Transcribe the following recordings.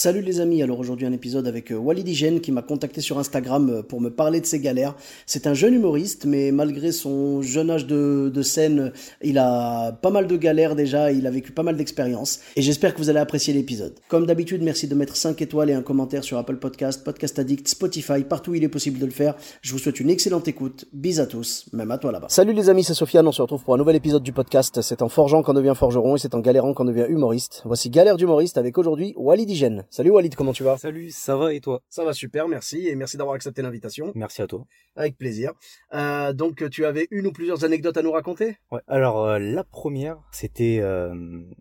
Salut les amis, alors aujourd'hui un épisode avec euh, Walid Hygiène qui m'a contacté sur Instagram euh, pour me parler de ses galères. C'est un jeune humoriste, mais malgré son jeune âge de, de scène, il a pas mal de galères déjà, il a vécu pas mal d'expériences. Et j'espère que vous allez apprécier l'épisode. Comme d'habitude, merci de mettre 5 étoiles et un commentaire sur Apple Podcast, Podcast Addict, Spotify, partout où il est possible de le faire. Je vous souhaite une excellente écoute. Bis à tous, même à toi là-bas. Salut les amis, c'est Sofiane, on se retrouve pour un nouvel épisode du podcast. C'est en forgeant qu'on devient forgeron et c'est en galérant qu'on devient humoriste. Voici Galère d'humoriste avec aujourd'hui Walid Hygiène. Salut Walid, comment tu vas? Salut, ça va et toi? Ça va super, merci et merci d'avoir accepté l'invitation. Merci à toi. Avec plaisir. Euh, donc tu avais une ou plusieurs anecdotes à nous raconter? Ouais. Alors euh, la première, c'était euh,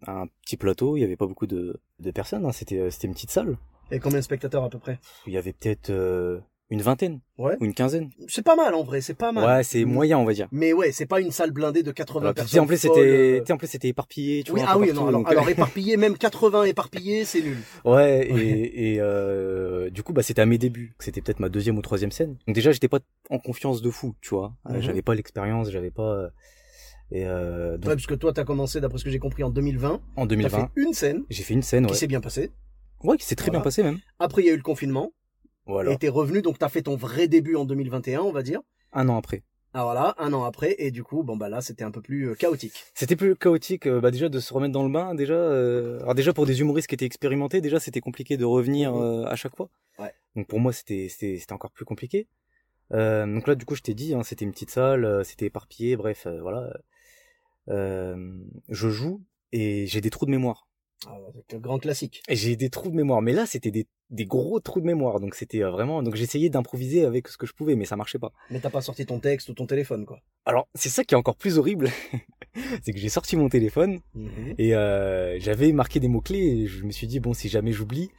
un petit plateau. Il y avait pas beaucoup de, de personnes. hein, C'était euh, c'était une petite salle. Et combien de spectateurs à peu près? Il y avait peut-être euh, une vingtaine Ouais. ou une quinzaine. C'est pas mal en vrai, c'est pas mal. Ouais, c'est moyen, on va dire. Mais ouais, c'est pas une salle blindée de 80 Alors, personnes. en plus c'était, euh. en plus c'était éparpillé. Tu Oui, vois, ah oui, partout, non, alors, donc, alors éparpillé, même 80 éparpillés, c'est nul. Ouais, Ouais. et, et euh, du coup, bah, c'était à mes débuts. C'était peut-être ma deuxième ou troisième scène. Donc déjà, j'étais pas en confiance de fou, tu vois. Euh, Mhm. J'avais pas l'expérience, j'avais pas. euh, Et euh, donc, Ouais, parce que toi, t'as commencé, d'après ce que j'ai compris, en 2020. en T'as 2020, fait une scène j'ai fait une scène, qui ouais. s'est bien passée. Ouais, qui s'est très Voilà. bien passé même. Après, il y a eu le confinement. Voilà. Et t'es revenu, donc t'as fait ton vrai début en 2021, on va dire. Un an après. Alors là, un an après, et du coup, bon bah là, c'était un peu plus euh, chaotique. C'était plus chaotique, euh, bah déjà de se remettre dans le bain, déjà. euh, Alors déjà pour des humoristes qui étaient expérimentés, déjà c'était compliqué de revenir Mhm. euh, à chaque fois. Ouais. Donc pour moi c'était c'était c'était encore plus compliqué. Donc là du coup je t'ai dit, hein, c'était une petite salle, c'était éparpillé, bref, voilà. Je joue et j'ai des trous de mémoire. Ah, c'est un grand classique. Et j'ai des trous de mémoire, mais là c'était des des gros trous de mémoire, donc c'était euh, vraiment. Donc j'essayais d'improviser avec ce que je pouvais, mais ça marchait pas. Mais t'as pas sorti ton texte ou ton téléphone, quoi. Alors c'est ça qui est encore plus horrible, c'est que j'ai sorti mon téléphone. Mhm. Et euh, j'avais marqué des mots-clés et je me suis dit, bon, si jamais j'oublie.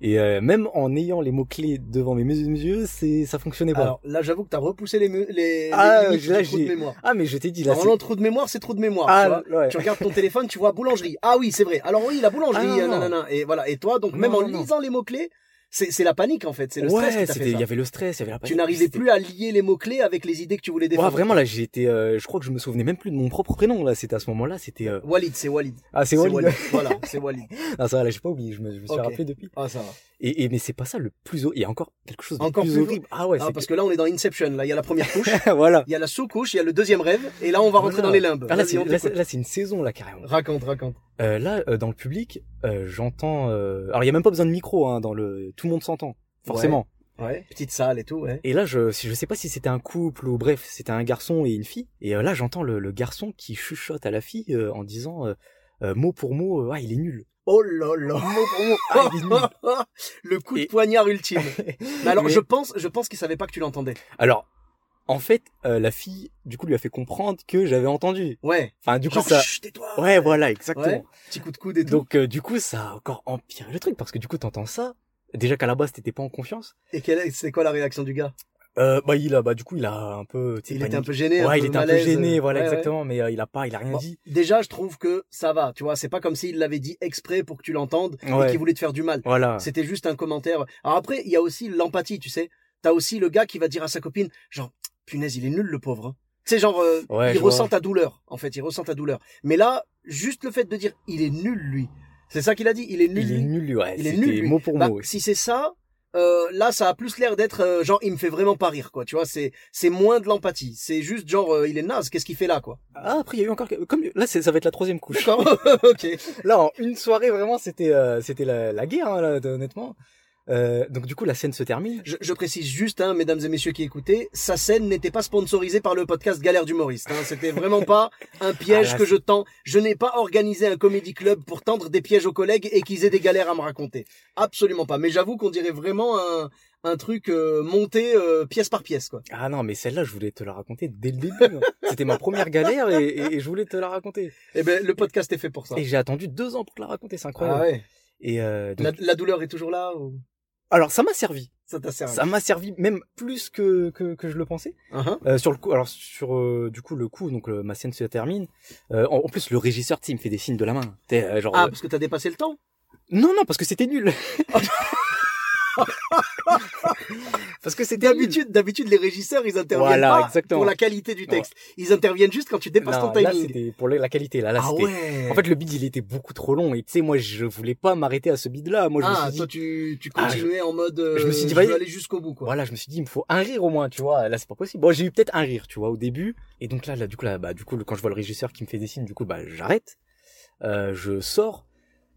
Et euh, même en ayant les mots-clés devant mes yeux, c'est ça fonctionnait pas. Alors là, j'avoue que t'as repoussé les, les, Ah, les limites là, du trou de mémoire. ah, mais je t'ai dit, là, Normalement, trou de mémoire, c'est trou de mémoire. Ah, tu vois. ouais. Tu regardes ton téléphone, tu vois boulangerie. Ah oui, c'est vrai. Alors oui, la boulangerie, Ah, non, euh, non. nanana. Et voilà. Et toi, donc même en non, lisant les mots clés, c'est la panique en fait. C'est le stress ouais, c'était, il y avait le stress, il y avait la Tu panique, n'arrivais c'était- plus à lier les mots clés avec les idées que tu voulais défendre. Ouais, vraiment, là, j'étais, euh, je crois que je me souvenais même plus de mon propre prénom, là, c'était à ce moment-là, c'était, euh... Walid, c'est Walid. ah, c'est Walid. voilà, c'est Walid. ah, ça va, là, j'ai pas oublié, je me, je me suis rappelé depuis. Ah ça va. Et, et, mais c'est pas ça le plus, il y a encore quelque chose de Encore plus, plus horrible. Ah ouais, Ah, c'est parce que là, on est dans Inception. Là, il y a la première couche, voilà. il y a la sous-couche, il y a le deuxième rêve, et là, on va rentrer Voilà. dans les limbes. Ah, là, c'est une saison, là, carrément. Raconte, raconte. Euh, là, euh, dans le public, euh, j'entends. euh, Alors, il y a même pas besoin de micro, hein, dans le. Tout le monde s'entend, forcément. Ouais. Petite salle et tout, ouais. Et là, je, je sais pas si c'était un couple ou bref, c'était un garçon et une fille. Et euh, là, j'entends le, le garçon qui chuchote à la fille euh, en disant mot pour mot, ah, il est nul. Oh là là. Mot pour mot, ah, il est nul. le coup de Et- poignard ultime. Alors, Mais- je pense, je pense qu'il savait pas que tu l'entendais. Alors, en fait, euh, la fille, du coup, lui a fait comprendre que j'avais entendu. Ouais. Enfin, du coup, ça. chut, tais-toi. Ouais, voilà, exactement. Ouais. Petit coup de coude et tout. Donc, euh, du coup, ça a encore empiré le truc parce que du coup, t'entends ça. Déjà qu'à la base, t'étais pas en confiance. Et quelle est, c'est quoi la réaction du gars? Euh, bah, il a, bah, du coup, il a un peu. Il était un peu gêné. ouais, un il était un peu gêné, voilà, Ouais, ouais. exactement, mais euh, il a pas, il a rien Bon, dit. Déjà, je trouve que ça va, tu vois, c'est pas comme s'il l'avait dit exprès pour que tu l'entendes et Ouais. qu'il voulait te faire du mal. Voilà. C'était juste un commentaire. Alors après, il y a aussi l'empathie, tu sais. T'as aussi le gars qui va dire à sa copine, genre, punaise, il est nul le pauvre. Hein. Tu sais, genre, euh, Ouais, il je vois. ressent ta douleur. En fait, il ressent ta douleur. Mais là, juste le fait de dire, il est nul lui. C'est ça qu'il a dit, il est nul. Il est nul, ouais. Il est nul, lui. mot pour Bah, mot. si c'est ça, euh, là, ça a plus l'air d'être euh, genre, il me fait vraiment pas rire, quoi. Tu vois, c'est c'est moins de l'empathie. C'est juste genre, euh, il est naze. Qu'est-ce qu'il fait là, quoi? Ah, après, il y a eu encore, comme, là, ça va être la troisième couche. D'accord, ok. Là, en une soirée, vraiment, c'était, euh, c'était la, la guerre, hein, là, honnêtement. Euh, donc du coup, la scène se termine. Je, je précise juste, hein, mesdames et messieurs qui écoutaient, sa scène n'était pas sponsorisée par le podcast Galère d'humoriste. Hein. C'était vraiment pas un piège Ah, là, que je tends. Je n'ai pas organisé un comédie club pour tendre des pièges aux collègues et qu'ils aient des galères à me raconter. Absolument pas. Mais j'avoue qu'on dirait vraiment un, un truc euh, monté euh, pièce par pièce, quoi. Ah non, mais celle-là, je voulais te la raconter dès le début. hein. C'était ma première galère et, et- et je voulais te la raconter. Eh ben, le podcast est fait pour ça. Et j'ai attendu deux ans pour te la raconter, c'est incroyable. Ah ouais. Et euh, donc- La, la douleur est toujours là ou? Alors ça m'a servi. ça t'a servi Ça m'a servi même plus que, que, que je le pensais. Uh-huh. Euh, sur le coup, alors sur euh, du coup le coup, donc euh, ma scène se termine. Euh, en, en plus, le régisseur, il me fait des signes de la main. T'es, euh, genre, Ah, parce que t'as dépassé le temps? Non non, parce que c'était nul. parce que c'était nul. D'habitude, d'habitude, les régisseurs, ils interviennent Voilà, pas exactement. pour la qualité du texte. Ils interviennent juste quand tu dépasses Non, ton là timing. c'était pour la qualité. Là, là ah ouais. En fait, le bid, il était beaucoup trop long. Et tu sais, moi, je voulais pas m'arrêter à ce bid-là. Moi, je ah, me suis toi, dit, tu, tu Ah, continuais en mode, euh, je me suis dit, je veux aller jusqu'au bout, quoi. voilà, je me suis dit, il me faut un rire au moins, tu vois. Là, c'est pas possible. Bon, j'ai eu peut-être un rire, tu vois, au début. Et donc là, là, du coup, là, bah, du coup, quand je vois le régisseur qui me fait des signes, du coup, bah, j'arrête. Euh, je sors.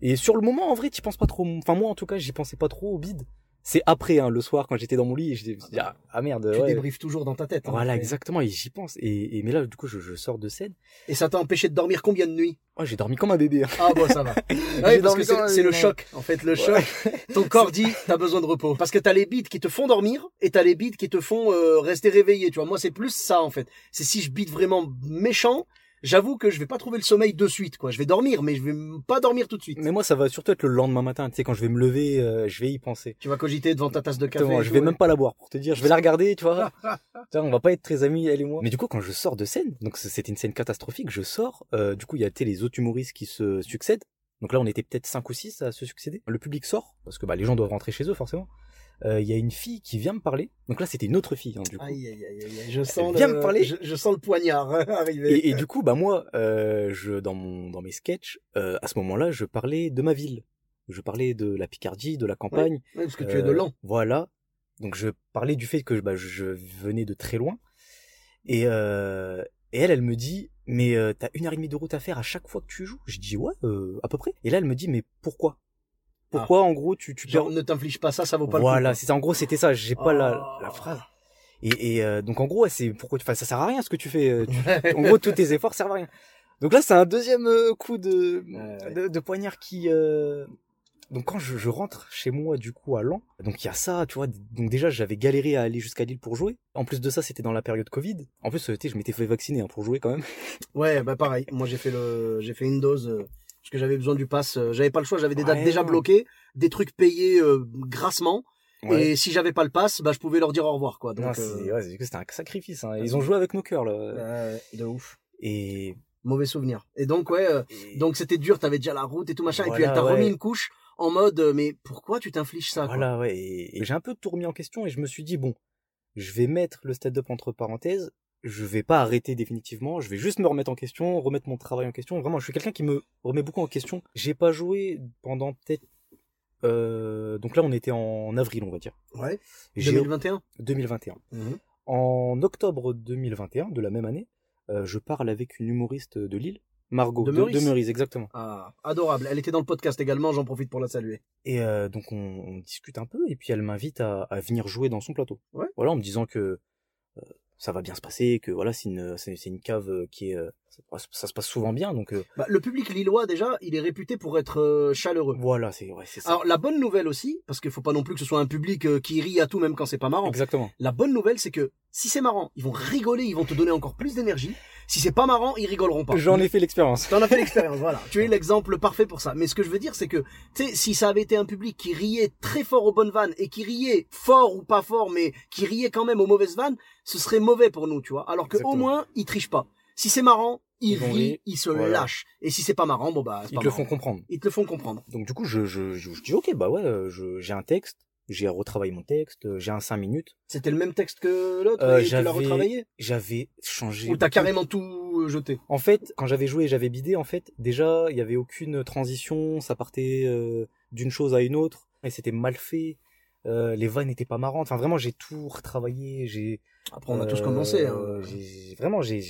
Et sur le moment, en vrai, tu penses pas trop. Enfin, moi, en tout cas, j'y pensais pas trop au bid. C'est après, hein, le soir, quand j'étais dans mon lit, je suis dit, ah, ah, merde. Tu ouais. débriefes toujours dans ta tête. hein. Voilà, exactement. Et j'y pense. Et, et mais là, du coup, je, je sors de scène. Et ça t'a empêché de dormir combien de nuits? Oh, j'ai dormi comme un bébé. hein. Ah bon, ça va. Ouais, parce que c'est le choc. En fait, le choc. Ton corps dit, t'as besoin de repos. Parce que t'as les beats qui te font dormir et t'as les beats qui te font euh, rester réveillé. Tu vois, moi, c'est plus ça, en fait. C'est si je beat vraiment méchant, j'avoue que je vais pas trouver le sommeil de suite, quoi. Je vais dormir, mais je vais pas dormir tout de suite. Mais moi, ça va surtout être le lendemain matin. Tu sais, quand je vais me lever, euh, je vais y penser. Tu vas cogiter devant ta tasse de café. Je vais ouais. même pas la boire pour te dire. Je vais la regarder, tu vois. Tiens, on va pas être très amis, elle et moi. Mais du coup, quand je sors de scène, donc c'était une scène catastrophique, je sors. euh, du coup, il y a les autres humoristes qui se succèdent. Donc là, on était peut-être cinq ou six à se succéder. Le public sort parce que bah, les gens doivent rentrer chez eux forcément. Euh, Il y a une fille qui vient me parler. Donc là, c'était une autre fille, hein, du coup. Aïe, aïe, aïe, je sens Viens le, me parler. Je, je sens le poignard hein, arriver. Et, et du coup, bah moi, euh, je dans mon dans mes sketchs, euh, à ce moment-là, je parlais de ma ville. Je parlais de la Picardie, de la campagne. Ouais, parce que tu es de lent. Voilà. Donc je parlais du fait que bah, je- je venais de très loin. Et, euh, et elle, elle me dit, mais euh, t'as une heure et demie de route à faire à chaque fois que tu joues? Je dis ouais, euh, à peu près. Et là, elle me dit, mais pourquoi? Pourquoi en gros tu tu Genre, perds- ne t'inflige pas ça, ça vaut pas Voilà, le coup. c'est ça. En gros, c'était ça. J'ai pas la, Oh. la phrase. Et, et euh, donc en gros, c'est pourquoi tu, enfin, ça sert à rien ce que tu fais. euh, tu- en gros, tous tes efforts servent à rien. Donc là, c'est un deuxième euh, coup de, de, de poignard qui. euh, Donc quand je, je rentre chez moi du coup à Lens, donc il y a ça, tu vois. Donc déjà, j'avais galéré à aller jusqu'à Lille pour jouer. En plus de ça, c'était dans la période Covid. En plus, je m'étais fait vacciner hein, pour jouer quand même. Ouais, bah pareil. Moi, j'ai fait le, j'ai fait une dose que j'avais besoin du pass. euh, J'avais pas le choix. J'avais des dates Ouais, déjà bloquées, des trucs payés euh, grassement. Ouais. Et si j'avais pas le pass, bah je pouvais leur dire au revoir, quoi. Donc, Non, euh, ouais, c'était un sacrifice. Hein. Ils ont joué avec nos cœurs là. de ouf. Et, Mauvais souvenir. Et donc ouais, euh, et- donc c'était dur. T'avais déjà la route et tout machin. et puis elle t'a ouais. remis une couche en mode, mais pourquoi tu t'infliges ça, quoi Voilà, ouais. Et, et j'ai un peu tout remis en question et je me suis dit, bon, je vais mettre le stand-up entre parenthèses. Je vais pas arrêter définitivement. Je vais juste me remettre en question, remettre mon travail en question. Vraiment, je suis quelqu'un qui me remet beaucoup en question. J'ai pas joué pendant peut-être. Euh, donc là, on était en avril, on va dire. Ouais. J'ai- 2021. 2021. Mhm. En octobre 2021, de la même année, euh, je parle avec une humoriste de Lille, Margot, De Meurice de Meurice, exactement. Ah, adorable. Elle était dans le podcast également. J'en profite pour la saluer. Et euh, donc on, on discute un peu et puis elle m'invite à, à venir jouer dans son plateau. Ouais. Voilà, en me disant que ça va bien se passer, que voilà, c'est une c'est une cave euh, qui est euh, ça, se passe souvent bien, donc euh, Bah, le public lillois déjà, il est réputé pour être euh, chaleureux. voilà, c'est ouais, c'est ça. Alors la bonne nouvelle aussi, parce qu'il faut pas non plus que ce soit un public euh, qui rit à tout même quand c'est pas marrant. Exactement. La bonne nouvelle, c'est que si c'est marrant, ils vont rigoler, ils vont te donner encore plus d'énergie. Si c'est pas marrant, ils rigoleront pas. J'en ai fait l'expérience. T'en as fait l'expérience, voilà. Tu es l'exemple parfait pour ça. Mais ce que je veux dire, c'est que, tu sais, si ça avait été un public qui riait très fort aux bonnes vannes et qui riait fort ou pas fort, mais qui riait quand même aux mauvaises vannes, ce serait mauvais pour nous, tu vois. Alors que au Exactement. moins, ils trichent pas. Si c'est marrant, ils se voilà. lâchent. Et si c'est pas marrant, bon bah, Ils pas te le font comprendre. Ils te le font comprendre. Donc du coup, je je, je, je dis ok, bah ouais, euh, j'ai un texte, j'ai retravaillé mon texte, euh, j'ai un 5 minutes. C'était le même texte que l'autre Euh, et tu l'as j'avais- retravaillé? J'avais changé. Ou t'as carrément tout euh, jeté? En fait, quand j'avais joué et j'avais bidé, en fait, déjà, il y avait aucune transition, ça partait euh, d'une chose à une autre, et c'était mal fait. Euh, les vannes n'étaient pas marrantes. Enfin, vraiment, j'ai tout retravaillé. J'ai. Après, on a tous euh, commencé. Hein. j'ai- vraiment, j'ai-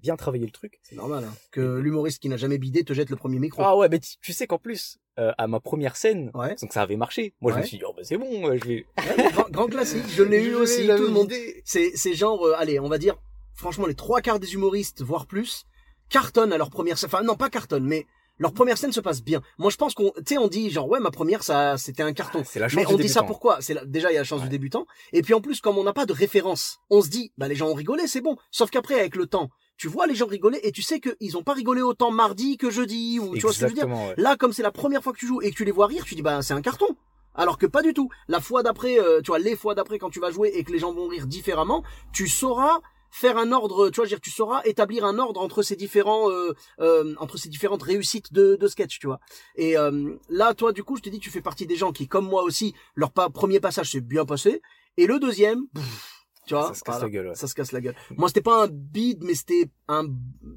bien travaillé le truc. C'est normal hein, que l'humoriste qui n'a jamais bidé te jette le premier micro. Ah ouais, mais tu, tu sais qu'en plus, euh, à ma première scène, Ouais. donc ça avait marché. Moi, je me suis dit, oh, bah, c'est bon, euh, je vais. Ouais, grand, grand classique, je l'ai eu aussi, tout le monde. C'est, c'est genre, euh, allez, on va dire, franchement, les trois quarts des humoristes, voire plus, cartonnent à leur première scène. Enfin, non, pas cartonnent, mais leur première scène se passe bien. Moi, je pense qu'on, tu sais, on dit genre, ouais, ma première, ça, c'était un carton. C'est la chance Mais du on dit ça pourquoi? C'est la- déjà il y a la chance du débutant. Et puis en plus, comme on n'a pas de référence, on se dit, bah les gens ont rigolé, c'est bon. Sauf qu'après, avec le temps, tu vois les gens rigoler et tu sais qu'ils ont pas rigolé autant mardi que jeudi ou tu vois ce que je veux dire. Ouais. Là, comme c'est la première fois que tu joues et que tu les vois rire, tu dis bah c'est un carton. Alors que pas du tout. La fois d'après, euh, tu vois, les fois d'après quand tu vas jouer et que les gens vont rire différemment, tu sauras faire un ordre, tu vois, je veux dire, tu sauras établir un ordre entre ces différents, euh, euh, entre ces différentes réussites de, de sketch, tu vois. Et euh, là, toi, du coup, je te dis, tu fais partie des gens qui, comme moi aussi, leur pa- premier passage s'est bien passé, et le deuxième, pff, tu vois, Ça se casse voilà, la gueule, ouais. ça se casse la gueule. Moi, c'était pas un bide, mais c'était un,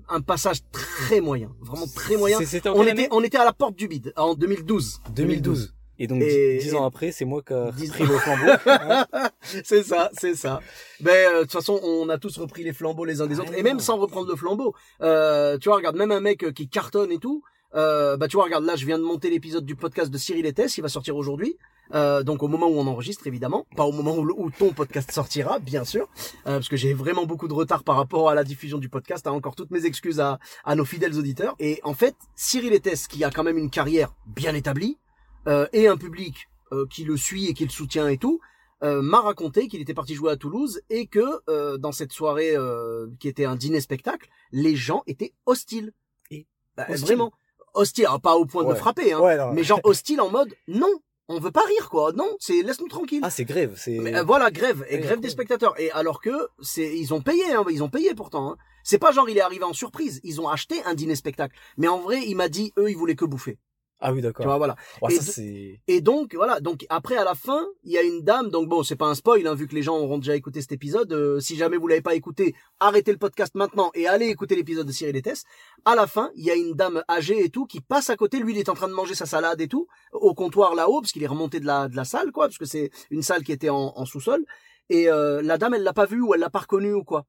un passage très moyen, vraiment très moyen. C'est- C'était en On était, on était à la porte du bide en 2012. 2012. Et donc, Et- dix ans après, c'est moi qui a Dix pris ans. le flambeau. hein. c'est ça, c'est ça. Ben euh, de toute façon, on a tous repris les flambeaux les uns des autres, Ah et même sans reprendre le flambeau. Euh, tu vois, regarde, même un mec euh, qui cartonne et tout. Euh, bah tu vois, regarde, là, je viens de monter l'épisode du podcast de Cyril et Tess, il va sortir aujourd'hui. Euh, donc au moment où on enregistre, évidemment, pas au moment où, ton podcast sortira, bien sûr, euh, parce que j'ai vraiment beaucoup de retard par rapport à la diffusion du podcast. Hein, encore toutes mes excuses à, à nos fidèles auditeurs. Et en fait, Cyril et Tess, qui a quand même une carrière bien établie et un public euh, qui le suit et qui le soutient et tout, euh, m'a raconté qu'il était parti jouer à Toulouse et que euh, dans cette soirée euh, qui était un dîner spectacle, les gens étaient hostiles. Et Bah, vraiment hostiles, Alors, pas au point de Ouais. frapper, hein, Ouais, non. mais genre hostiles en mode non, on veut pas rire quoi, non, c'est laisse-nous tranquille. Ah, c'est grève. C'est. Euh, voilà, grève, et Ouais, grève des spectateurs. Et alors que c'est, ils ont payé, hein, ils ont payé pourtant. Hein. C'est pas genre il est arrivé en surprise, ils ont acheté un dîner spectacle. Mais en vrai, il m'a dit eux, ils voulaient que bouffer. Ah oui, Tu d'accord. vois, voilà. Et ça, de- c'est. Et donc voilà, donc après à la fin, il y a une dame, donc bon, c'est pas un spoil, hein, vu que les gens auront déjà écouté cet épisode. euh, si jamais vous l'avez pas écouté, arrêtez le podcast maintenant et allez écouter l'épisode de Cyril et Tess. À la fin, il y a une dame âgée et tout qui passe à côté. Lui, il est en train de manger sa salade et tout au comptoir là-haut parce qu'il est remonté de la de la salle, quoi, parce que c'est une salle qui était en, en sous-sol. Et euh, la dame, elle l'a pas vu ou elle l'a pas reconnu ou quoi.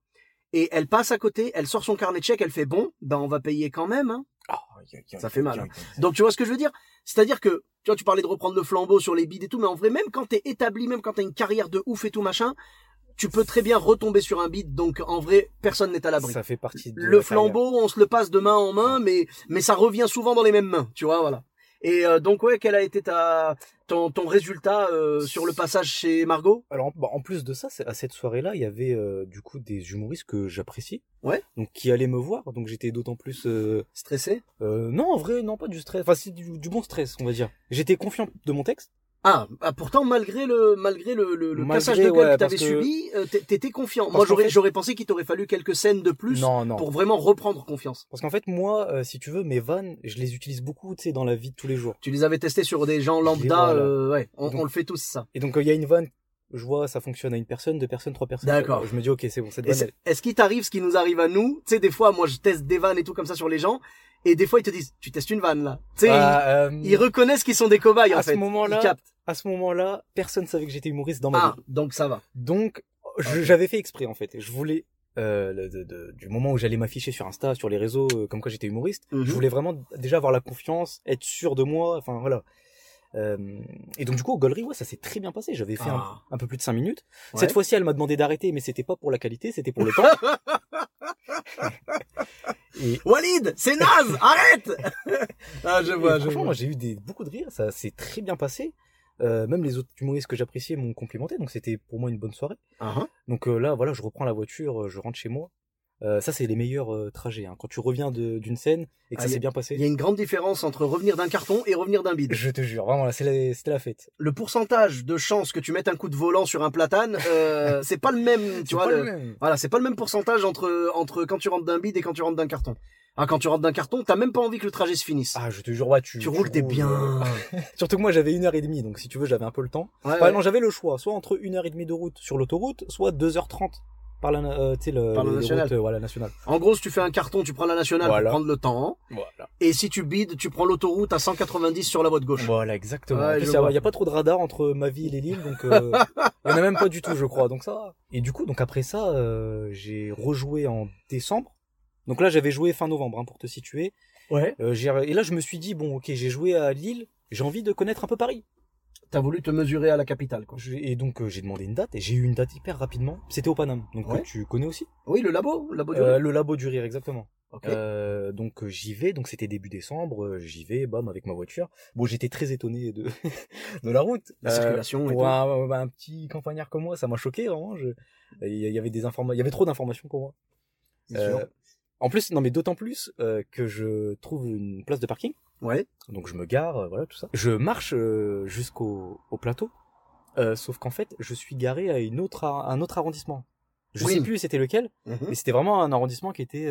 Et elle passe à côté, elle sort son carnet de chèques, elle fait bon, ben on va payer quand même. Hein. Ah, Ça fait mal, hein. Donc tu vois ce que je veux dire? C'est-à-dire que tu vois, tu parlais de reprendre le flambeau sur les bides et tout, mais en vrai, même quand t'es établi, même quand t'as une carrière de ouf et tout machin, tu peux très bien retomber sur un bide. Donc en vrai, personne n'est à l'abri. Ça fait partie de Le la flambeau, on se le passe de main en main, mais mais ça revient souvent dans les mêmes mains. Tu vois, voilà. Et euh, donc ouais, quel a été ta ton ton résultat euh, sur le passage chez Margot? Alors en, bah, en plus de ça, à cette soirée-là, il y avait euh, du coup des humoristes que j'apprécie. Ouais. Donc qui allaient me voir, donc j'étais d'autant plus. Stressé? non, en vrai, non pas du stress. Enfin, c'est du, du bon stress, on va dire. J'étais confiant de mon texte. Ah, ah, pourtant malgré le malgré le, le, le Malgré, cassage de gueule ouais, que t'avais que- subi, euh, t'é- t'étais confiant. Parce Moi j'aurais fait- j'aurais pensé qu'il t'aurait fallu quelques scènes de plus non, non. pour vraiment reprendre confiance. Parce qu'en fait, moi, euh, si tu veux, mes vannes, je les utilise beaucoup, tu sais, dans la vie de tous les jours. Tu les avais testés sur des gens lambda, voilà. euh, ouais, on, Donc- on le fait tous ça. Et donc, euh, il y a une vanne, je vois, ça fonctionne à une personne, deux personnes, trois personnes. D'accord. Je me dis, ok, c'est bon, cette Et vanne, Est-ce qu'il t'arrive ce qui nous arrive à nous? Tu sais, des fois, moi, je teste des vannes et tout comme ça sur les gens, et des fois, ils te disent, tu testes une vanne là. Tu sais, elle- Ah, euh, ils, ils reconnaissent qu'ils sont des cobayes à en ce fait. moment-là, Ils captent. À ce moment-là, personne savait que j'étais humoriste dans ma Ah, vie. donc ça va. Donc, j'avais fait exprès, en fait. Je voulais, euh, le- de- de- du moment où j'allais m'afficher sur Insta, sur les réseaux, euh, comme quoi j'étais humoriste, Mhm. je voulais vraiment déjà avoir la confiance, être sûr de moi, enfin voilà. Euh, et donc du coup au Gollery, ouais, ça s'est très bien passé. J'avais fait un, Ah. un peu plus de 5 minutes. Ouais. Cette fois-ci, elle m'a demandé d'arrêter, mais c'était pas pour la qualité, c'était pour le temps. et Walid, c'est naze, arrête Ah, je vois, je franchement, vois. moi j'ai eu des, beaucoup de rires, ça s'est très bien passé. Euh, même les autres humoristes que j'appréciais m'ont complimenté, donc c'était pour moi une bonne soirée. Hein. Donc euh, là, voilà, je reprends la voiture, euh, je rentre chez moi. Euh, ça, c'est les meilleurs trajets. Hein. Quand tu reviens de- d'une scène et que Ah, ça s'est bien Il y passé, a une grande différence entre revenir d'un carton et revenir d'un bide. je te jure, vraiment, là, c'est la- c'était la fête. Le pourcentage de chances que tu mettes un coup de volant sur un platane, c'est pas le même, tu vois. pas le- le même. Voilà, c'est pas le même pourcentage entre entre quand tu rentres d'un bide et quand tu rentres d'un carton. Ah, quand tu rentres d'un carton, t'as même pas envie que le trajet se finisse. Ah, je te jure, ouais, tu, tu roules, t'es bien. euh, Surtout que moi, j'avais une heure et demie, donc si tu veux, j'avais un peu le temps. Ouais, Enfin, ouais. non, j'avais le choix, soit entre une heure et demie de route sur l'autoroute, soit 2h30 par la, euh, le, Par la nationale. routes, euh, nationale. En gros, si tu fais un carton, tu prends la nationale Voilà. pour prendre le temps. Voilà. Et si tu bides, tu prends l'autoroute à 190 sur la voie de gauche. Voilà, exactement. Ouais, il y a- pas trop de radar entre ma ville et l'île, donc euh, il y en a même pas du tout, je crois. Donc ça. Et du coup, donc après ça, euh, j'ai rejoué en décembre. Donc là, j'avais joué fin novembre, hein, pour te situer. Ouais. Euh, et là, je me suis dit bon, ok, j'ai joué à Lille. j'ai envie de connaître un peu Paris. T'as voulu te mesurer à la capitale, quoi. Et donc euh, j'ai demandé une date et j'ai eu une date hyper rapidement. C'était au Paname, donc Ouais. tu connais aussi? Oui, le labo, le labo du Euh, rire. Le labo du rire, exactement. Euh, donc euh, j'y vais, donc c'était début décembre, euh, j'y vais, bam, avec ma voiture. Bon, j'étais très étonné de de la route. La circulation et tout. un, un petit campagnard comme moi, ça m'a choqué vraiment. Je... Il y avait des informations, il y avait trop d'informations pour moi. En plus, non mais d'autant plus euh, que je trouve une place de parking. Ouais. Donc je me gare, euh, voilà tout ça. Je marche euh, jusqu'au au plateau. Sauf qu'en fait, je suis garé à une autre à un autre arrondissement. Je Oui. sais plus c'était lequel, Mhm. mais c'était vraiment un arrondissement qui était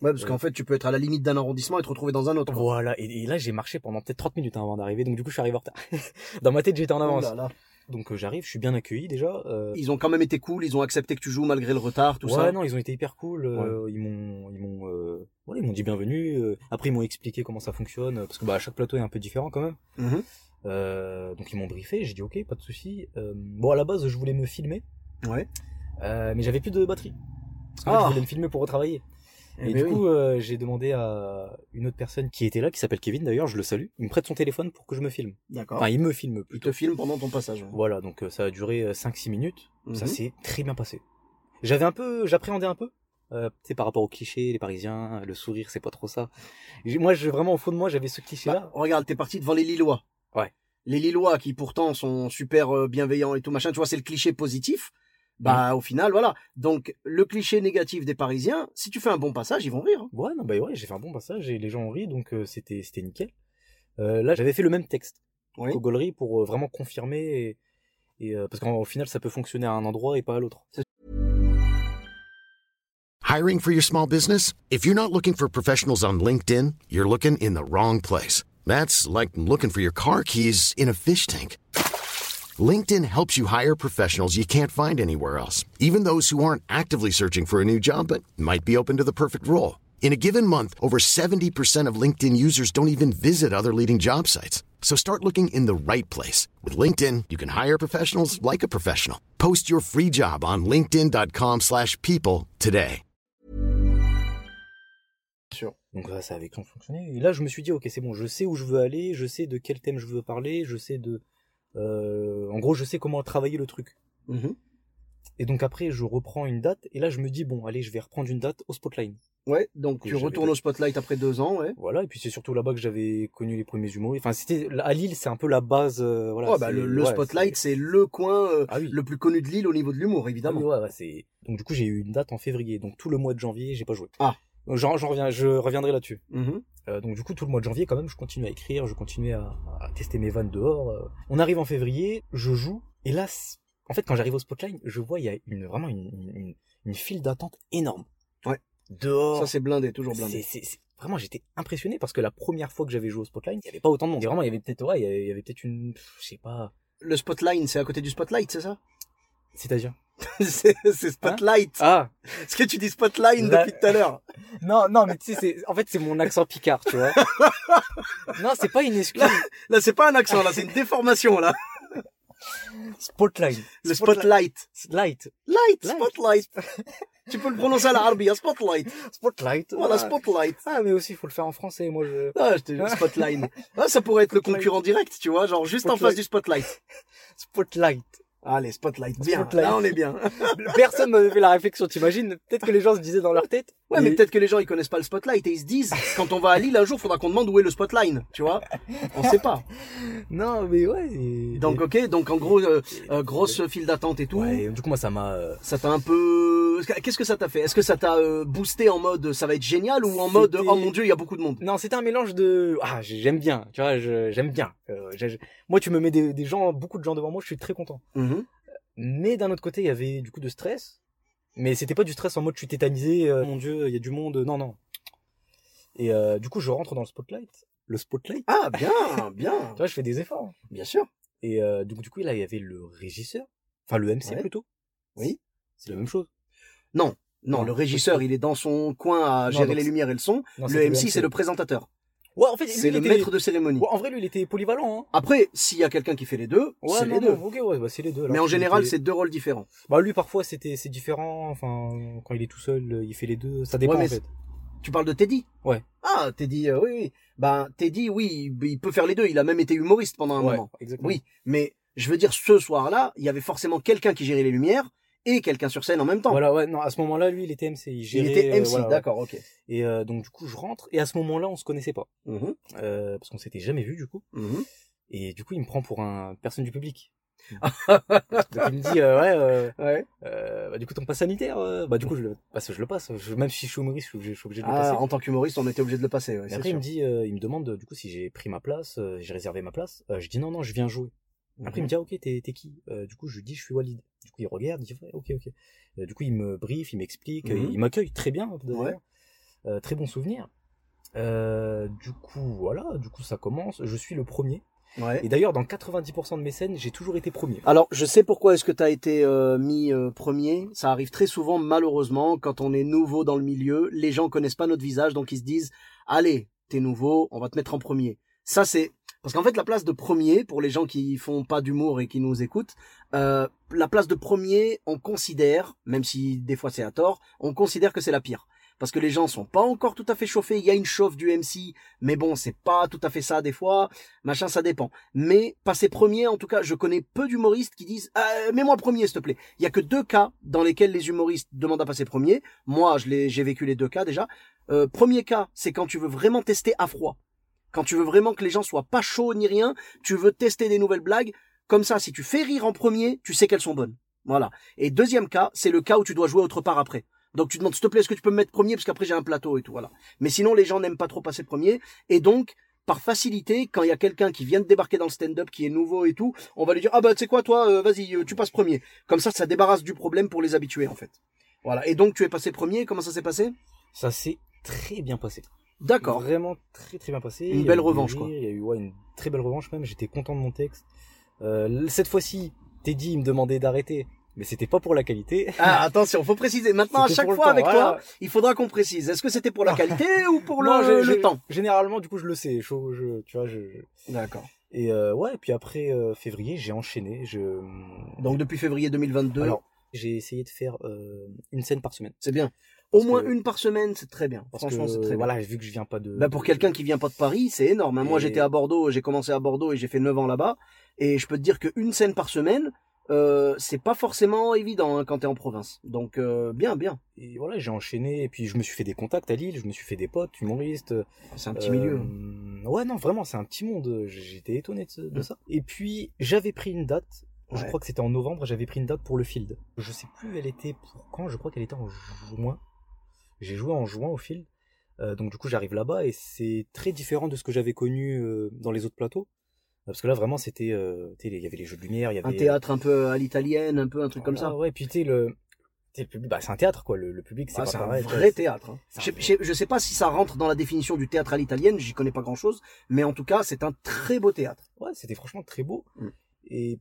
Ouais, parce qu'en fait, tu peux être à la limite d'un arrondissement et te retrouver dans un autre. voilà. Et, et là, j'ai marché pendant peut-être 30 minutes hein, avant d'arriver. Donc du coup, je suis arrivé en retard. Dans ma tête, j'étais en avance. Là. Donc euh, j'arrive, je suis bien accueilli déjà. euh, Ils ont quand même été cool, ils ont accepté que tu joues malgré le retard, tout ouais, ça. non, ils ont été hyper cool. euh, Ils m'ont, ils m'ont, voilà, ils m'ont dit bienvenue. après, ils m'ont expliqué comment ça fonctionne, parce que bah chaque plateau est un peu différent quand même. Mhm. Euh, donc ils m'ont briefé. J'ai dit ok, pas de souci. Bon, à la base, je voulais me filmer, Ouais. mais j'avais plus de batterie. Parce Ah. je voulais me filmer pour retravailler. Et du oui. coup, euh, j'ai demandé à une autre personne qui était là, qui s'appelle Kevin d'ailleurs, je le salue. Il me prête son téléphone pour que je me filme. D'accord. Enfin, il me filme Il plutôt. te filme pendant ton passage. ouais. Voilà, donc euh, ça a duré 5-6 minutes. Ça Mhm. s'est très bien passé. J'avais un peu, j'appréhendais un peu. Euh, tu sais, par rapport aux clichés, les Parisiens, le sourire, c'est pas trop ça. J'ai- Moi, je, vraiment, au fond de moi, j'avais ce cliché-là. Bah, regarde, t'es parti devant les Lillois. Ouais. Les Lillois qui pourtant sont super euh, bienveillants et tout machin, tu vois, c'est le cliché positif. Bah Mm. au final, voilà. Donc le cliché négatif des Parisiens, si tu fais un bon passage, ils vont rire. hein. Ouais, non, bah ouais, j'ai fait un bon passage et les gens ont ri, donc euh, c'était, c'était nickel. Euh, là, j'avais fait le même texte Oui. qu'au Gaulerie pour euh, vraiment confirmer et, et, euh, parce qu'au final, ça peut fonctionner à un endroit et pas à l'autre. Hiring for your small business? If you're not looking for professionals on LinkedIn, you're looking in the wrong place. That's like looking for your car keys in a fish tank. LinkedIn helps you hire professionals you can't find anywhere else, even those who aren't actively searching for a new job but might be open to the perfect role. In a given month, over 70% of LinkedIn users don't even visit other leading job sites. So start looking in the right place. With LinkedIn, you can hire professionals like a professional. Post your free job on linkedin.com/people slash people today. Donc ça, avait fonctionné. Et là, je me suis dit, ok, c'est bon, je sais où je veux aller, je sais de quel thème je veux parler, je sais de... euh, en gros, je sais comment travailler le truc. Mhm. Et donc après, je reprends une date, et là, je me dis, bon, allez, je vais reprendre une date au Spotline. Ouais, donc Que tu retournes au spotlight après deux ans, ouais. Voilà, et puis c'est surtout là-bas que j'avais connu les premiers humoristes. Enfin, c'était à Lille, c'est un peu la base. euh, voilà. Ouais, bah, le, le ouais, spotlight, c'est le coin euh, Ah oui. le plus connu de Lille au niveau de l'humour, Ah évidemment. oui, ouais, ouais, c'est. Donc du coup, j'ai eu une date en février. Donc tout le mois de janvier, j'ai pas joué. Ah. J'en, reviens, je reviendrai là-dessus. Mhm. Euh, donc du coup, tout le mois de janvier, quand même, je continue à écrire, je continue à, à tester mes vannes dehors. euh. On arrive en février, je joue, et là, en fait, quand j'arrive au spotline, je vois il y a une vraiment une, une, file d'attente énorme. Ouais. Dehors. Ça c'est blindé, toujours blindé. Vraiment, j'étais impressionné parce que la première fois que j'avais joué au Spotline, il y avait pas autant de monde. Et vraiment, il y avait peut-être, ouais, il y avait, avait peut-être une, je sais pas, Le spotline, c'est à côté du spotlight, c'est ça? C'est-à-dire? C'est spotlight. Ah! Est-ce que tu dis spotline Là- depuis tout à l'heure? Non, non, mais tu sais, c'est, en fait, c'est mon accent picard, tu vois. non, c'est pas une excuse. Là, c'est pas un accent, là, c'est une déformation, là. Spotline. Le spotlight. Light. Light, Light. spotlight. tu peux le prononcer à l'arabie, spotlight. Spotlight. Voilà, Ah. spotlight. Ah, mais aussi, il faut le faire en français, moi, je... Ah, je te spotline. Ah, ça pourrait être le concurrent direct, tu vois, genre juste en Spotlight. face du spotlight. Spotlight. Allez, spotlight, bien. Spotlight. Là, on est bien. Personne m'avait fait la réflexion, t'imagines? Peut-être que les gens se disaient dans leur tête. Ouais, mais peut-être que les gens, ils connaissent pas le spotlight et ils se disent, quand on va à Lille, un jour, faudra qu'on demande où est le spotline, tu vois? On sait pas. Non, mais ouais. et- Donc, ok, donc en gros, euh, euh, grosse file d'attente et tout. Ouais, du coup, moi, ça m'a, euh, Ça t'a un peu... Qu'est-ce que ça t'a fait? Est-ce que ça t'a boosté en mode ça va être génial ou en mode oh mon dieu il y a beaucoup de monde? Non, c'était un mélange de ah j'aime bien, tu vois, j'aime bien. Moi, tu me mets des, des gens, beaucoup de gens devant moi, je suis très content. Mhm. Mais d'un autre côté, il y avait du coup de stress. Mais c'était pas du stress en mode je suis tétanisé, euh, mon dieu, il y a du monde. Non, non. Et euh, du coup, je rentre dans le spotlight. Le spotlight? Ah bien, bien, Tu vois, je fais des efforts. bien sûr. Et euh, donc du coup, là, il y avait le régisseur, enfin le MC Ouais. plutôt. Oui. C'est la même chose. Non, non, Non, le régisseur il est dans son coin à Non, gérer donc les lumières et le son. Non, le c'était MC c'est le présentateur. Ouais, en fait, C'est le était- maître de cérémonie. Ouais, en vrai, lui, il était polyvalent. Hein. Après, s'il y a quelqu'un qui fait les deux, Ouais, c'est non, les deux. non, ok, ouais, bah, c'est les deux. Mais en général, était- c'est deux rôles différents. Bah lui parfois c'était c'est différent, enfin quand il est tout seul, il fait les deux, ça dépend en fait. Tu parles de Teddy? Ouais. Ah, Teddy, euh, oui, oui. Ben, Teddy, oui, il, peut faire les deux. Il a même été humoriste pendant un moment. exactement. Oui, mais je veux dire, ce soir-là, il y avait forcément quelqu'un qui gérait les lumières et quelqu'un sur scène en même temps. Voilà, ouais, non, à ce moment-là, lui, il était MC. Il, il gérait, était euh, MC, voilà, d'accord, ok. Et euh, donc, du coup, je rentre. Et à ce moment-là, on se connaissait pas. Mhm, Euh, parce qu'on s'était jamais vu, du coup. mhm. Et du coup, il me prend pour un personne du public. donc, il me dit, ouais, Ouais. bah, du coup, ton passe sanitaire, bah, du coup, je le passe, je le passe. Je- même si je suis humoriste, je suis obligé, je suis obligé de le Ah, passer. en tant qu'humoriste, on était obligé de le passer. Ouais, Et après, il me dit, il me demande, du coup, si j'ai pris ma place, j'ai réservé ma place. Je dis non, non, je viens jouer. Après, il me dit, ah, ok, t'es, t'es qui? Euh, Du coup, je lui dis, je suis Walid. Du coup, il regarde, il dit, ouais, ok, ok. Euh, du coup, il me brief, il m'explique, Mhm. il m'accueille très bien. Ouais. Euh, très bon souvenir. Euh, du coup, voilà, du coup, ça commence. Je suis le premier. Ouais. Et d'ailleurs, dans 90% de mes scènes, j'ai toujours été premier. Alors, je sais pourquoi est-ce que tu as été euh, mis euh, premier. Ça arrive très souvent, malheureusement, quand on est nouveau dans le milieu, les gens connaissent pas notre visage, donc ils se disent, allez, t'es nouveau, on va te mettre en premier. Ça, c'est parce qu'en fait, la place de premier, pour les gens qui font pas d'humour et qui nous écoutent, euh, la place de premier, on considère, même si des fois c'est à tort, on considère que c'est la pire. Parce que les gens sont pas encore tout à fait chauffés. Il y a une chauffe du MC, mais bon, c'est pas tout à fait ça des fois. Machin, ça dépend. Mais passer premier, en tout cas, je connais peu d'humoristes qui disent euh, mets-moi premier, s'il te plaît. Il y a que deux cas dans lesquels les humoristes demandent à passer premier. Moi, j'ai vécu les deux cas déjà. Euh, premier cas, c'est quand tu veux vraiment tester à froid. Quand tu veux vraiment que les gens soient pas chauds ni rien, tu veux tester des nouvelles blagues. Comme ça, si tu fais rire en premier, tu sais qu'elles sont bonnes. Voilà. Et deuxième cas, c'est le cas où tu dois jouer autre part après. Donc tu demandes s'il te plaît, est-ce que tu peux me mettre premier parce qu'après j'ai un plateau et tout voilà. Mais sinon les gens n'aiment pas trop passer premier et donc par facilité, quand il y a quelqu'un qui vient de débarquer dans le stand-up, qui est nouveau et tout, on va lui dire ah bah tu sais quoi toi, euh, vas-y, euh, tu passes premier. Comme ça, ça débarrasse du problème pour les habitués en fait. Voilà. Et donc tu es passé premier. Comment ça s'est passé? Ça s'est très bien passé. D'accord. Vraiment très très bien passé. Une belle revanche, quoi. Il y a eu ouais, une très belle revanche même. J'étais content de mon texte. Euh, cette fois-ci, Teddy il me demandait d'arrêter, mais c'était pas pour la qualité. Ah attention, faut préciser. Maintenant à chaque fois temps, avec voilà. toi, il faudra qu'on précise. Est-ce que c'était pour la qualité ou pour le, Non, temps? Généralement, du coup, je le sais. Je, je- tu vois, je. D'accord. Et euh, ouais, puis après euh, février, j'ai enchaîné. Je. Donc depuis février 2022, Alors, j'ai essayé de faire une scène par semaine. c'est bien. Au moins que- une par semaine, c'est très bien. Parce Franchement, c'est très bien. voilà, vu que je viens pas de. Bah, pour quelqu'un qui vient pas de Paris, c'est énorme. hein. Moi, j'étais à Bordeaux, j'ai commencé à Bordeaux et j'ai fait 9 ans là-bas. Et je peux te dire qu'une scène par semaine, euh, c'est pas forcément évident hein, quand t'es en province. Donc, euh, bien, bien. Et voilà, j'ai enchaîné. Et puis je me suis fait des contacts à Lille. Je me suis fait des potes, humoristes. C'est un petit Euh, milieu. Ouais, non, vraiment, c'est un petit monde. J'étais étonné de, ce- de Mm. ça. Et puis, j'avais pris une date. Je crois que c'était en novembre. J'avais pris une date pour le field. Je sais plus elle était pour quand. Je crois qu'elle était en juin. J'ai joué en juin au field. Euh, donc du coup, j'arrive là-bas et c'est très différent de ce que j'avais connu euh, dans les autres plateaux. Parce que là, vraiment, c'était, euh, il y avait les jeux de lumière, il y avait Un théâtre un peu à l'italienne, un peu un truc comme ça. Voilà, Ouais, puis tu le, le public, bah, c'est un théâtre quoi. Le, le public, c'est Ah, pas un pareil. vrai théâtre. hein. un Je, je- je sais pas si ça rentre dans la définition du théâtre à l'italienne, j'y connais pas grand chose, mais en tout cas, c'est un très beau théâtre. Ouais, c'était franchement très beau. Mm. Et,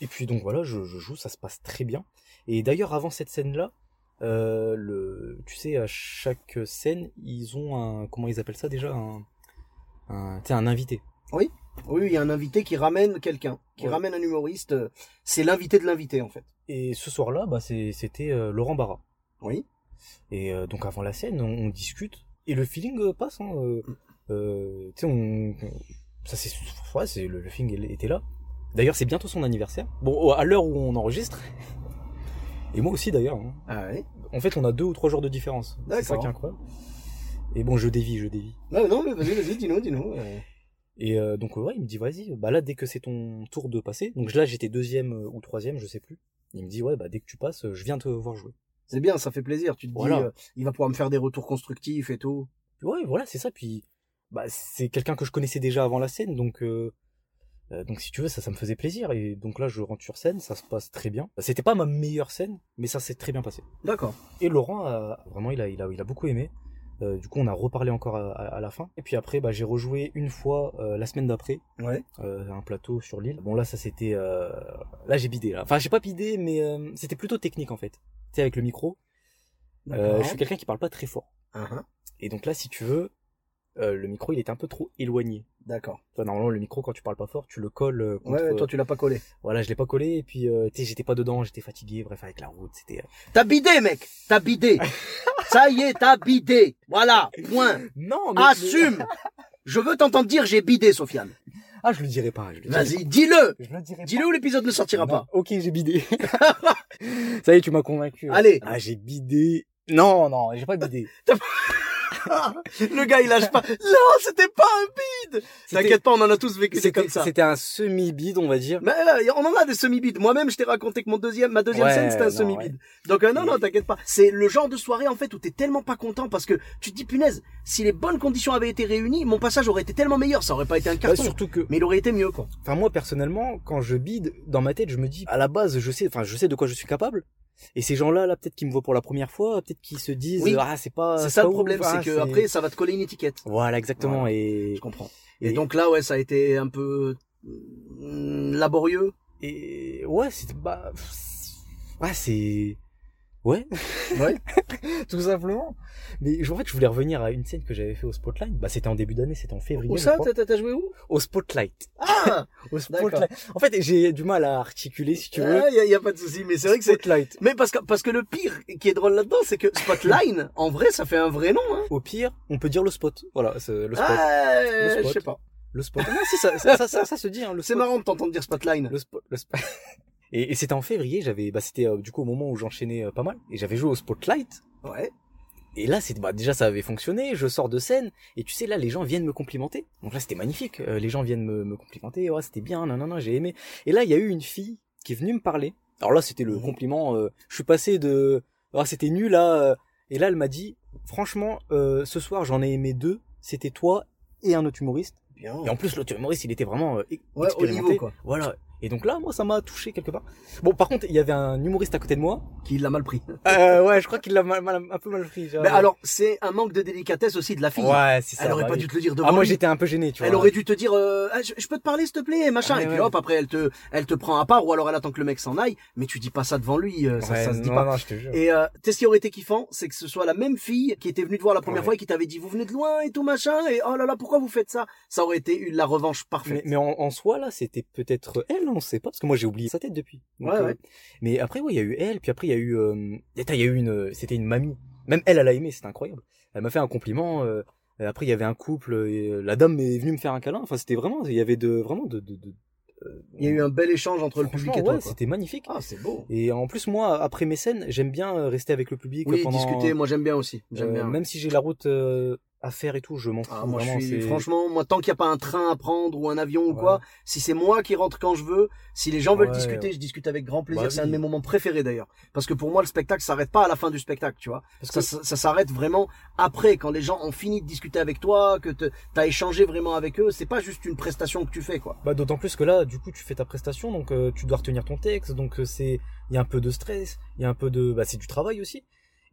et puis donc voilà, je, je joue, ça se passe très bien. Et d'ailleurs, avant cette scène-là, euh, le, tu sais, à chaque scène, ils ont un, comment ils appellent ça déjà, un, un, un invité. Oui, il y a un invité qui ramène quelqu'un, qui Ouais. ramène un humoriste. euh, C'est l'invité de l'invité, en fait. Et ce soir-là, bah, c'était euh, Laurent Barra. Oui. Et euh, donc avant la scène, on, on discute et le feeling passe. Hein, euh, tu sais, on, ça c'est, ouais, c'est le, le feeling était là. D'ailleurs, c'est bientôt son anniversaire. Bon, à l'heure où on enregistre. Et moi aussi d'ailleurs. hein. Ah ouais. En fait, on a deux ou trois jours de différence. C'est ça qui est incroyable. Et bon, je dévie, je dévie. Non, non, mais vas-y, vas-y, dis-nous, dis-nous. euh. Et euh, donc ouais, il me dit vas-y, bah là dès que c'est ton tour de passer, donc là j'étais deuxième euh, ou troisième, je sais plus. Il me dit ouais bah dès que tu passes, je viens te voir jouer. C'est bien, ça fait plaisir. Tu te Voilà. dis, euh, il va pouvoir me faire des retours constructifs et tout. Ouais, voilà, c'est ça. Puis bah c'est quelqu'un que je connaissais déjà avant la scène, donc euh, donc si tu veux, ça, ça me faisait plaisir. Et donc là, je rentre sur scène, ça se passe très bien. C'était pas ma meilleure scène, mais ça s'est très bien passé. D'accord. Et Laurent, a, vraiment, il a, il a, il a beaucoup aimé. Euh, du coup, on a reparlé encore à, à- à la fin. Et puis après, bah, j'ai rejoué une fois euh, la semaine d'après, Ouais. euh, un plateau sur l'île. Bon là, ça c'était, euh, là j'ai bidé. Là. Enfin, j'ai pas bidé, mais euh, c'était plutôt technique en fait. Tu sais, avec le micro. Euh, je suis quelqu'un qui parle pas très fort. Uh-huh. Et donc là, si tu veux, euh, le micro il était un peu trop éloigné. D'accord. Toi, normalement, le micro, quand tu parles pas fort, tu le colles euh, contre... Ouais, toi tu l'as pas collé. Voilà, je l'ai pas collé, et puis, euh, tu sais, j'étais pas dedans, j'étais fatigué, bref, avec la route, c'était... euh, T'as bidé, mec. T'as bidé. Ça y est, t'as bidé. Voilà. Point. Non, mais... Assume. Je veux t'entendre dire j'ai bidé, Sofiane. Ah, je le dirai pas, je le dirai Vas-y, dis-le. Je le dirai Dis-le ou l'épisode ne sortira Non, pas. Ok, j'ai bidé. Ça y est, tu m'as convaincu. Allez. Ah, j'ai bidé. Non, non, j'ai pas bidé. Le gars, il lâche pas. Non, c'était pas un bide. T'inquiète pas, on en a tous vécu des comme ça. c'était un semi-bide, on va dire. Mais euh, on en a des semi-bides. Moi-même, je t'ai raconté que mon deuxième, ma deuxième Ouais, scène, c'était un semi-bide. Donc euh, non, non, t'inquiète pas. C'est le genre de soirée en fait où t'es tellement pas content parce que tu te dis punaise, si les bonnes conditions avaient été réunies, mon passage aurait été tellement meilleur. Ça aurait pas été un Ouais, carton, surtout que, mais il aurait été mieux quoi. enfin moi personnellement, quand je bide, dans ma tête, je me dis, à la base, je sais, enfin, je sais de quoi je suis capable. Et ces gens-là, là, peut-être qu'ils me voient pour la première fois, peut-être qu'ils se disent, Oui. ah, c'est pas. c'est ça le problème, ah, c'est que après ça va te coller une étiquette. Voilà, exactement. Voilà. Et, Je comprends. Et, et, donc là, ouais, ça a été un peu mm, laborieux. et ouais, c'est, bah, ouais, c'est, ouais. Ouais. tout simplement. Mais je- en fait, je voulais revenir à une scène que j'avais fait au Spotlight. Bah, c'était en début d'année, c'était en février. Où je ça. T'as joué où? Au Spotlight. Ah, Au. Spotlight. En fait, j'ai du mal à articuler, si tu veux. il y, a, y a pas de souci, mais c'est vrai que c'est. Spotlight. Mais parce que parce que le pire qui est drôle là-dedans, c'est que Spotline, en vrai, ça fait un vrai nom. Hein. Au pire, on peut dire le spot. Voilà, c'est le spot. Ah, Le je spot. sais pas. Le spot. Non, si, ça, ça, ça, ça, se dit, hein, C'est marrant de t'entendre dire Spotline. Le spot, le spot. Et, et c'était en février, j'avais, bah, c'était euh, du coup au moment où j'enchaînais euh, pas mal, et j'avais joué au Spotlight. Ouais. Et là, c'est, bah, déjà, ça avait fonctionné, je sors de scène, et tu sais, là, les gens viennent me complimenter. Donc là, c'était magnifique. Euh, les gens viennent me, me complimenter, ouais, c'était bien, non, non, non, j'ai aimé. Et là, il y a eu une fille qui est venue me parler. Alors là, c'était le Mhm. compliment, euh, je suis passé de, ah, c'était nul là, euh, et là, elle m'a dit, franchement, euh, ce soir, j'en ai aimé deux, c'était toi et un autre humoriste. Bien. Et en plus, l'autre humoriste, il était vraiment euh, e- Ouais, au expérimenté. niveau, quoi. Voilà. Et donc là, moi, ça m'a touché quelque part. Bon, par contre, il y avait un humoriste à côté de moi. Qui l'a mal pris. Euh, ouais, je crois qu'il l'a mal- mal- un peu mal pris. Mais alors, c'est un manque de délicatesse aussi de la fille. ouais, c'est ça. Elle aurait bah pas oui. dû te le dire devant Ah, moi, j'étais un peu gêné, tu vois. Elle aurait dû te dire, euh, Ah, je, je peux te parler, s'il te plaît, machin. Ah, et puis ouais. hop, après, elle te, elle te prend à part, ou alors elle attend que le mec s'en aille. Mais tu dis pas ça devant lui, euh, ça, Ouais, ça se dit non, pas. Non, je te jure. Et euh, tu sais ce qui aurait été kiffant, c'est que ce soit la même fille qui était venue te voir la première fois et qui t'avait dit vous venez de loin et tout machin et oh là là pourquoi vous faites ça? Ça aurait été une- la revanche Mais, parfaite. mais en, en soi, là, c'était peut-être elle, on sait pas, parce que moi, j'ai oublié sa tête depuis. Donc, Ouais, euh, ouais. Mais après, ouais, il y a eu elle, puis après, il y a eu, euh, il y a eu une, c'était une mamie. Même elle, elle a aimé, c'était incroyable. Elle m'a fait un compliment. euh, après, il y avait un couple, et euh, la dame est venue me faire un câlin. Enfin, c'était vraiment, il y avait de, vraiment de, de, de euh, Il y a eu un bel échange entre le public et toi. ouais, c'était magnifique. Ah c'est beau. Et en plus, moi, après mes scènes, j'aime bien euh, rester avec le public Oui, pendant. discuter, moi j'aime bien aussi. J'aime euh, bien. Même si j'ai la route euh, à faire et tout, je m'en fous. Ah, moi vraiment, je suis c'est- franchement moi tant qu'il n'y a pas un train à prendre ou un avion ou Ouais. quoi, si c'est moi qui rentre quand je veux, si les gens veulent Ouais. discuter, je discute avec grand plaisir. Bah c'est un de mes moments préférés d'ailleurs, parce que pour moi le spectacle s'arrête pas à la fin du spectacle, tu vois. Parce Ça, que- ça, ça s'arrête vraiment après quand les gens ont fini de discuter avec toi, que te- t'as échangé vraiment avec eux. C'est pas juste une prestation que tu fais quoi. Bah, d'autant plus que là, du coup, tu fais ta prestation, donc euh, tu dois retenir ton texte, donc euh, c'est, il y a un peu de stress, il y a un peu de, bah, c'est du travail aussi.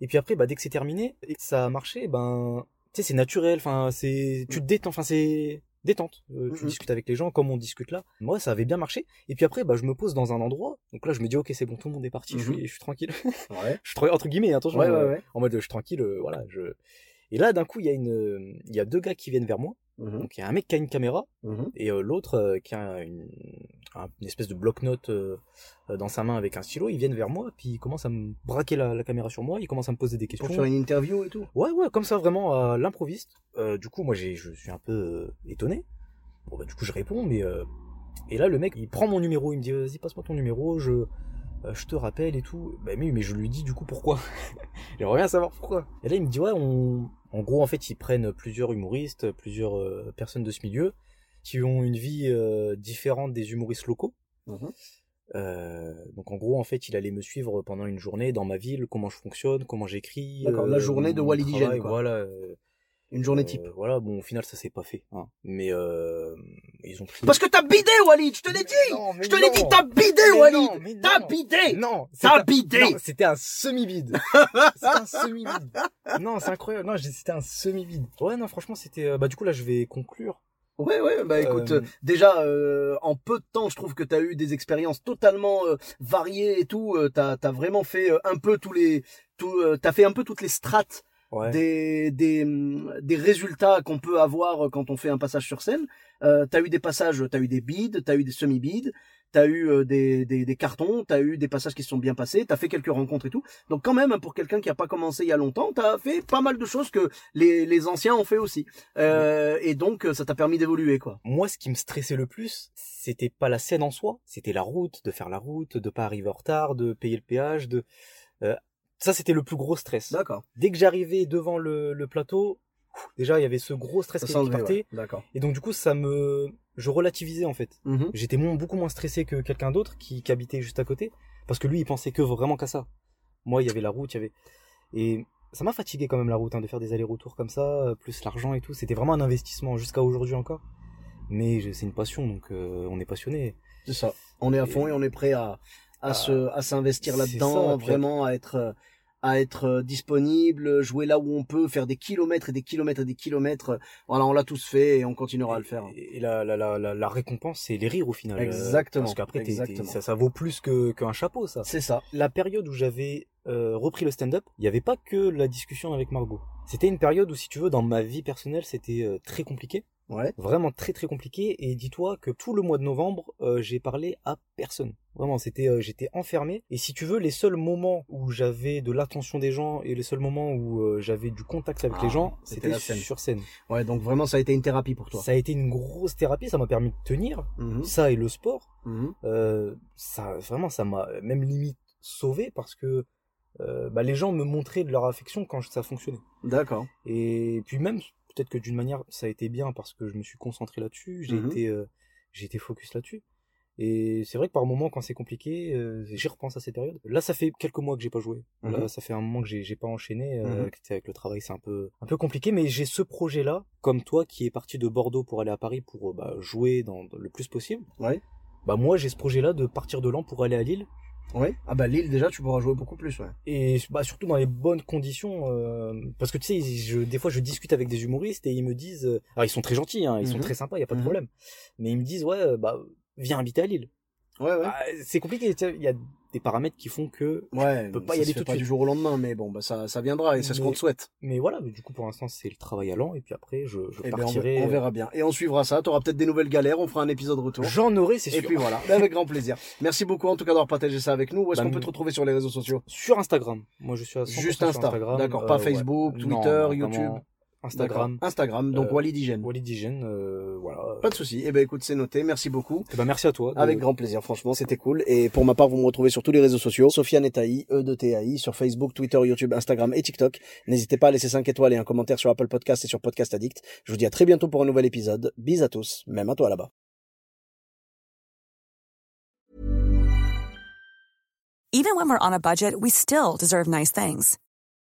Et puis après, bah, dès que c'est terminé et que ça a marché, ben, tu sais, c'est naturel, enfin, c'est, tu te détends, enfin, c'est détente. Euh, tu discutes avec les gens comme on discute là. Moi, ça avait bien marché. Et puis après, bah, je me pose dans un endroit. Donc là, je me dis, ok, c'est bon, tout le monde est parti, je, Mhm. suis, je suis tranquille. Ouais. je suis entre guillemets, attention. Ouais, ouais, euh, ouais. En mode, je suis tranquille, euh, voilà, je. Et là, d'un coup, il y a une, il y a deux gars qui viennent vers moi. Mhm, Donc, il y a un mec qui a une caméra mhm. et euh, l'autre euh, qui a une, un- une espèce de bloc-notes euh, dans sa main avec un stylo, ils viennent vers moi, puis ils commencent à me braquer la, la caméra sur moi, ils commencent à me poser des questions. Pour faire une interview et tout. Ouais, ouais, comme ça, vraiment, à l'improviste. Du coup, moi, je suis un peu étonné. Bon, bah, du coup, je réponds, mais... Et là, le mec, il prend mon numéro, il me dit, vas-y, passe-moi ton numéro, je, euh, je te rappelle et tout. Bah, mais, mais je lui dis, du coup, pourquoi? J'aimerais bien savoir pourquoi. Et là, il me dit, ouais, on... En gros, en fait, ils prennent plusieurs humoristes, plusieurs euh, personnes de ce milieu, qui ont une vie euh, différente des humoristes locaux. Mhm. Euh, donc en gros, en fait, il allait me suivre pendant une journée dans ma ville, comment je fonctionne, comment j'écris. D'accord, la journée de travail, quoi. Voilà. euh, Une journée type. voilà, bon, au final, ça s'est pas fait. Hein. Mais euh, ils ont pris. Parce que t'as bidé Walid, je te l'ai dit Non, Je te l'ai dit, t'as bidé Mais Walid T'as bidé Non, T'as un- bidé C'était un semi-vide. c'était un semi-vide. Non, c'est incroyable. Non, c'était un semi-vide. Ouais, non, franchement, c'était. euh, Bah, du coup, là, je vais conclure. Ouais, ouais, bah écoute, Euh, euh, déjà, euh, en peu de temps, je trouve que t'as eu des expériences totalement euh, variées et tout. Euh, t'as as vraiment fait euh, un peu tous les... Tout, euh, t'as fait un peu toutes les strates des, des, des résultats qu'on peut avoir quand on fait un passage sur scène. Euh, t'as eu des passages, t'as eu des bides, t'as eu des semi-bides, t'as eu euh, des, des, des, cartons, t'as eu des passages qui se sont bien passés, t'as fait quelques rencontres et tout. Donc quand même, pour quelqu'un qui a pas commencé il y a longtemps, t'as fait pas mal de choses que les, les anciens ont fait aussi. Euh, et donc ça t'a permis d'évoluer quoi. Moi, ce qui me stressait le plus, c'était pas la scène en soi, c'était la route, de faire la route, de pas arriver en retard, de payer le péage, de euh, ça c'était le plus gros stress. D'accord. Dès que j'arrivais devant le, le plateau, déjà il y avait ce gros stress qui partait. D'accord. Et donc du coup ça me je relativisais en fait. Mhm. J'étais beaucoup moins stressé que quelqu'un d'autre qui, qui habitait juste à côté parce que lui il pensait que vraiment qu'à ça. Moi il y avait la route, il y avait et ça m'a fatigué quand même la route hein, de faire des allers-retours comme ça, plus l'argent et tout. C'était vraiment un investissement jusqu'à aujourd'hui encore. Mais c'est une passion donc euh, on est passionné. C'est ça. On est à fond et, on est prêt à à ah, se à s'investir là-dedans, vraiment à être à être euh, disponible, jouer là où on peut, faire des kilomètres et des kilomètres et des kilomètres. Voilà, on l'a tous fait et on continuera à le faire. Et la, la, la, la, récompense, c'est les rires au final. Euh, Exactement. Parce qu'après, ça, ça vaut plus que qu'un chapeau, ça. C'est ça. La période où j'avais euh, repris le stand-up, il n'y avait pas que la discussion avec Margot. C'était une période où, si tu veux, dans ma vie personnelle, c'était euh, très compliqué. Ouais. Vraiment très très compliqué. Et dis-toi que tout le mois de novembre, euh, j'ai parlé à personne. Vraiment, c'était, euh, j'étais enfermé. Et si tu veux, les seuls moments où j'avais de l'attention des gens et les seuls moments où euh, j'avais du contact avec les ah, gens, c'était sur scène. Ouais, donc vraiment, ça a été une thérapie pour toi. Ça a été une grosse thérapie. Ça m'a permis de tenir. Mhm. Ça et le sport. Mhm. ça, vraiment, ça m'a même limite sauvé parce que bah, les gens me montraient de leur affection quand ça fonctionnait. D'accord. Et puis même peut-être que d'une manière ça a été bien parce que je me suis concentré là-dessus, j'ai mmh été euh, j'ai été focus là-dessus. Et c'est vrai que par moments quand c'est compliqué, euh, j'y repense à ces périodes. Là ça fait quelques mois que j'ai pas joué. Là ça fait un moment que j'ai pas enchaîné euh, mmh avec le travail, c'est un peu un peu compliqué mais j'ai ce projet là comme toi qui est parti de Bordeaux pour aller à Paris pour bah, jouer dans, le plus possible. Ouais. Bah moi j'ai ce projet là de partir de Lens pour aller à Lille oui. Ah bah Lille déjà tu pourras jouer beaucoup plus ouais. Et bah surtout dans les bonnes conditions euh, parce que tu sais je, des fois je discute avec des humoristes et ils me disent euh, alors ils sont très gentils hein, ils sont Mhm. très sympas, il y a pas de Mhm. problème. Mais ils me disent ouais bah viens habiter à Lille. Ouais ouais. Bah, c'est compliqué, il y a des paramètres qui font que ouais. peut pas y aller tout de pas suite. du jour au lendemain mais bon bah ça ça viendra et c'est ce qu'on te souhaite. mais voilà, mais du coup pour l'instant c'est le travail à l'an et puis après je, je Eh ben, on, partirai on euh, verra bien et on suivra ça. T'auras peut-être des nouvelles galères. On fera un épisode retour. J'en aurai, c'est Et sûr. puis voilà, avec grand plaisir. Merci beaucoup en tout cas d'avoir partagé ça avec nous. Où est-ce Bah, qu'on peut te retrouver sur les réseaux sociaux? Sur Instagram. Moi je suis à 100% Juste Insta. Instagram. D'accord, Euh, pas. Facebook, Twitter, non, YouTube. Instagram. Instagram, donc Euh, Walid Hygiène. Walid Hygiène, euh, voilà. Pas de souci. Eh ben écoute, c'est noté. Merci beaucoup. Eh ben, merci à toi. de- Avec grand plaisir, franchement, c'était cool. Et pour ma part, vous me retrouvez sur tous les réseaux sociaux. Sofiane Etaï, E de TAI, sur Facebook, Twitter, YouTube, Instagram et TikTok. N'hésitez pas à laisser 5 étoiles et un commentaire sur Apple Podcast et sur Podcast Addict. Je vous dis à très bientôt pour un nouvel épisode. Bis à tous, même à toi là-bas. Even when we're on a budget, we still deserve nice things.